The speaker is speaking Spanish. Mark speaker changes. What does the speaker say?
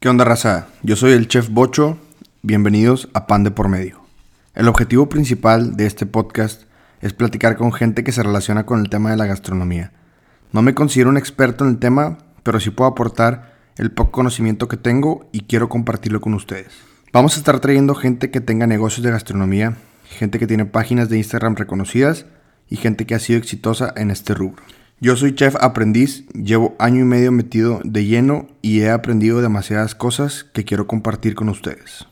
Speaker 1: ¿Qué onda, raza? Yo soy el chef Bocho. Bienvenidos a Pan de por Medio. El objetivo principal de este podcast es platicar con gente que se relaciona con el tema de la gastronomía. No me considero un experto en el tema, pero sí puedo aportar el poco conocimiento que tengo y quiero compartirlo con ustedes. Vamos a estar trayendo gente que tenga negocios de gastronomía, gente que tiene páginas de Instagram reconocidas y gente que ha sido exitosa en este rubro. Yo soy chef aprendiz, llevo año y medio metido de lleno y he aprendido demasiadas cosas que quiero compartir con ustedes.